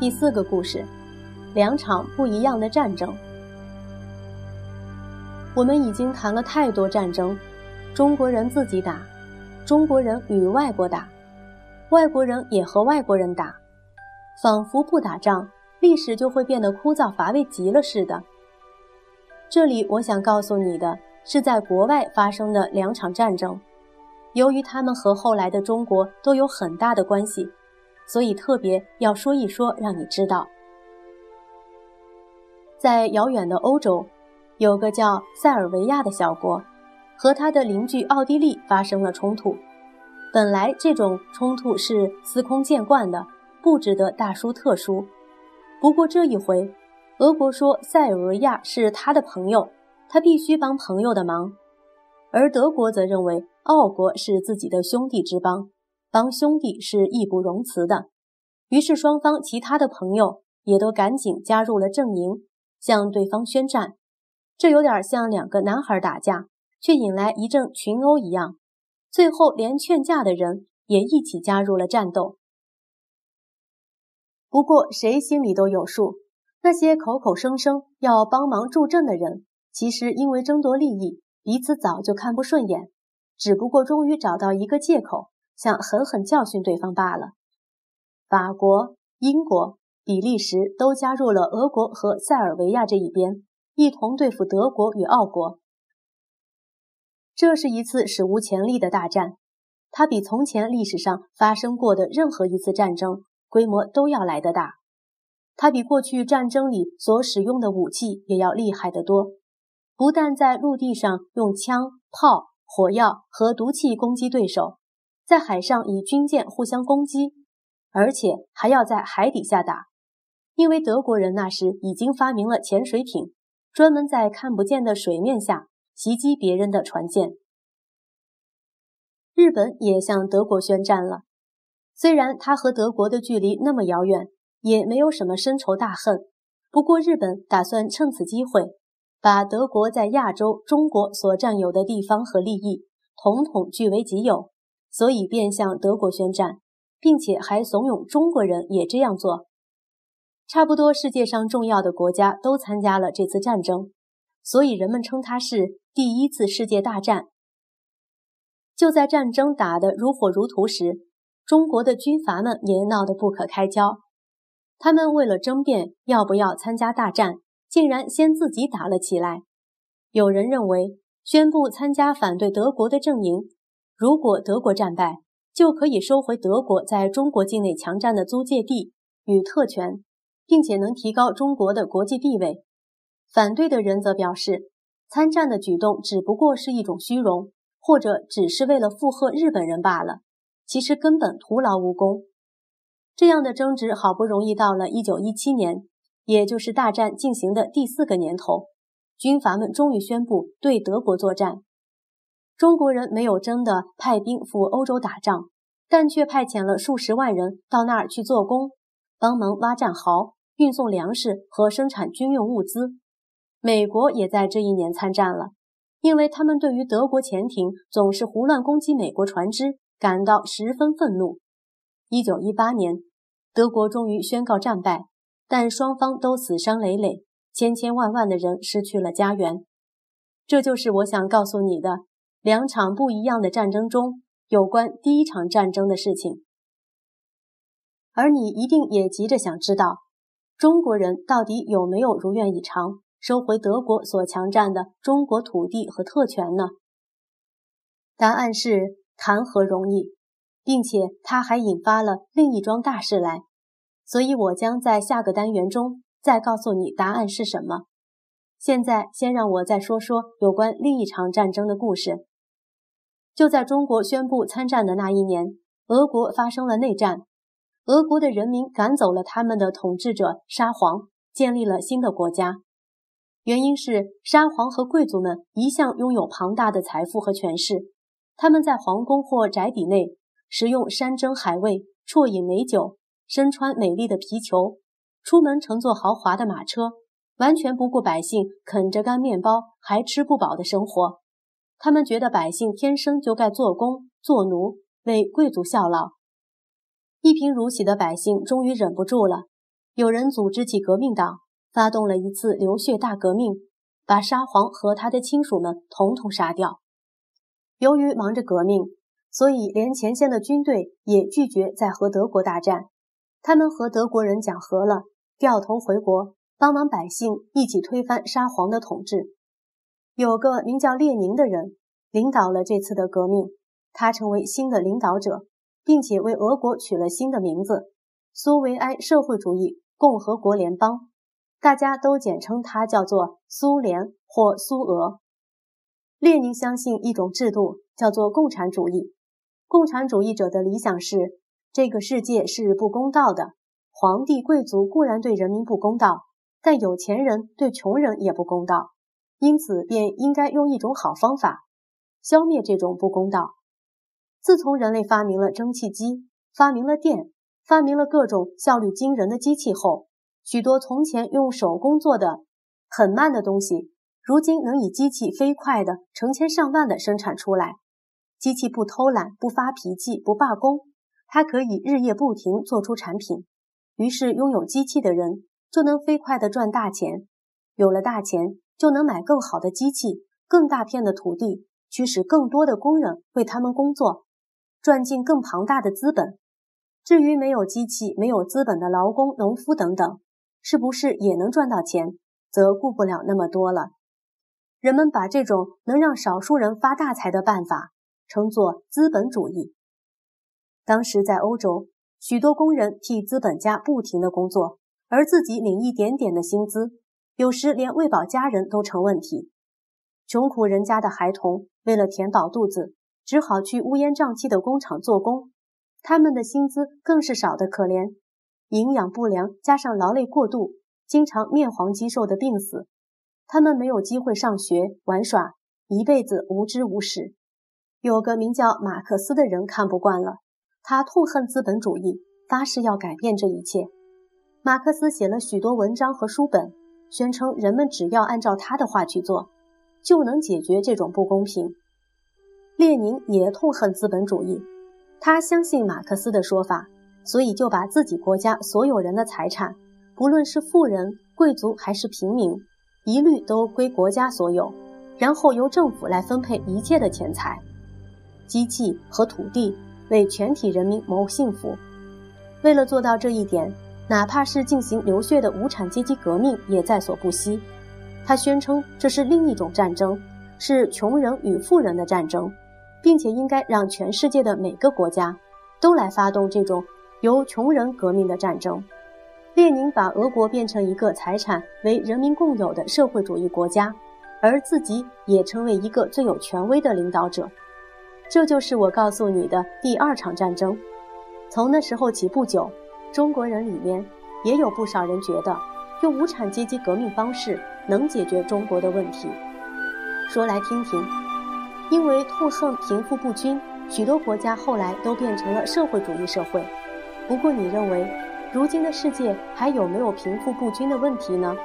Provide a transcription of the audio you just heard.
第四个故事，两场不一样的战争。我们已经谈了太多战争，中国人自己打，中国人与外国打，外国人也和外国人打，仿佛不打仗，历史就会变得枯燥乏味极了似的。这里我想告诉你的是，在国外发生的两场战争，由于他们和后来的中国都有很大的关系。所以特别要说一说，让你知道，在遥远的欧洲，有个叫塞尔维亚的小国，和他的邻居奥地利发生了冲突。本来这种冲突是司空见惯的，不值得大书特书。不过这一回，俄国说塞尔维亚是他的朋友，他必须帮朋友的忙；而德国则认为奥国是自己的兄弟之邦。帮兄弟是义不容辞的，于是双方其他的朋友也都赶紧加入了阵营，向对方宣战。这有点像两个男孩打架，却引来一阵群殴一样。最后连劝架的人也一起加入了战斗。不过谁心里都有数，那些口口声声要帮忙助阵的人，其实因为争夺利益，彼此早就看不顺眼，只不过终于找到一个借口。想狠狠教训对方罢了。法国、英国、比利时都加入了俄国和塞尔维亚这一边，一同对付德国与奥国。这是一次史无前例的大战，它比从前历史上发生过的任何一次战争规模都要来得大。它比过去战争里所使用的武器也要厉害得多。不但在陆地上用枪、炮、火药和毒气攻击对手。在海上以军舰互相攻击，而且还要在海底下打，因为德国人那时已经发明了潜水艇，专门在看不见的水面下袭击别人的船舰。日本也向德国宣战了，虽然他和德国的距离那么遥远，也没有什么深仇大恨，不过日本打算趁此机会，把德国在亚洲、中国所占有的地方和利益，统统据为己有。所以便向德国宣战，并且还怂恿中国人也这样做。差不多世界上重要的国家都参加了这次战争，所以人们称它是第一次世界大战。就在战争打得如火如荼时，中国的军阀们也闹得不可开交。他们为了争辩要不要参加大战，竟然先自己打了起来。有人认为，宣布参加反对德国的阵营。如果德国战败，就可以收回德国在中国境内强占的租界地与特权，并且能提高中国的国际地位。反对的人则表示，参战的举动只不过是一种虚荣，或者只是为了附和日本人罢了，其实根本徒劳无功。这样的争执好不容易到了一九一七年，也就是大战进行的第四个年头，军阀们终于宣布对德国作战。中国人没有真的派兵赴欧洲打仗，但却派遣了数十万人到那儿去做工，帮忙挖战壕、运送粮食和生产军用物资。美国也在这一年参战了，因为他们对于德国潜艇总是胡乱攻击美国船只感到十分愤怒。一九一八年，德国终于宣告战败，但双方都死伤累累，千千万万的人失去了家园。这就是我想告诉你的。两场不一样的战争中有关第一场战争的事情，而你一定也急着想知道，中国人到底有没有如愿以偿收回德国所强占的中国土地和特权呢？答案是谈何容易，并且它还引发了另一桩大事来，所以我将在下个单元中再告诉你答案是什么。现在先让我再说说有关另一场战争的故事。就在中国宣布参战的那一年，俄国发生了内战。俄国的人民赶走了他们的统治者沙皇，建立了新的国家。原因是沙皇和贵族们一向拥有庞大的财富和权势，他们在皇宫或宅邸内食用山珍海味，啜饮美酒，身穿美丽的皮裘，出门乘坐豪华的马车，完全不顾百姓啃着干面包还吃不饱的生活。他们觉得百姓天生就该做工做奴，为贵族效劳。一贫如洗的百姓终于忍不住了，有人组织起革命党，发动了一次流血大革命，把沙皇和他的亲属们统统杀掉。由于忙着革命，所以连前线的军队也拒绝再和德国大战。他们和德国人讲和了，掉头回国，帮忙百姓一起推翻沙皇的统治。有个名叫列宁的人领导了这次的革命，他成为新的领导者，并且为俄国取了新的名字——苏维埃社会主义共和国联邦。大家都简称它叫做苏联或苏俄。列宁相信一种制度，叫做共产主义。共产主义者的理想是：这个世界是不公道的。皇帝、贵族固然对人民不公道，但有钱人对穷人也不公道。因此，便应该用一种好方法消灭这种不公道。自从人类发明了蒸汽机、发明了电、发明了各种效率惊人的机器后，许多从前用手工做的很慢的东西，如今能以机器飞快的成千上万的生产出来。机器不偷懒，不发脾气，不罢工，它可以日夜不停做出产品。于是，拥有机器的人就能飞快地赚大钱。有了大钱，就能买更好的机器、更大片的土地，驱使更多的工人为他们工作，赚进更庞大的资本。至于没有机器、没有资本的劳工、农夫等等，是不是也能赚到钱，则顾不了那么多了。人们把这种能让少数人发大财的办法。称作资本主义。当时在欧洲，许多工人替资本家不停的工作，而自己领一点点的薪资，有时连喂饱家人都成问题。穷苦人家的孩童为了填饱肚子，只好去乌烟瘴气的工厂做工，他们的薪资更是少得可怜，营养不良加上劳累过度，经常面黄肌瘦的病死。他们没有机会上学玩耍，一辈子无知无识。有个名叫马克思的人看不惯了，他痛恨资本主义，发誓要改变这一切。马克思写了许多文章和书本，宣称人们只要按照他的话去做，就能解决这种不公平。列宁也痛恨资本主义，他相信马克思的说法，所以就把自己国家所有人的财产，不论是富人、贵族还是平民，一律都归国家所有，然后由政府来分配一切的钱财。机器和土地为全体人民谋幸福。为了做到这一点，哪怕是进行流血的无产阶级革命也在所不惜。他宣称这是另一种战争，是穷人与富人的战争，并且应该让全世界的每个国家都来发动这种由穷人革命的战争。列宁把俄国变成一个财产为人民共有的社会主义国家，而自己也成为一个最有权威的领导者。这就是我告诉你的第二场战争。从那时候起不久，中国人里面也有不少人觉得，用无产阶级革命方式能解决中国的问题。说来听听，因为痛恨贫富不均，许多国家后来都变成了社会主义社会。不过，你认为，如今的世界还有没有贫富不均的问题呢？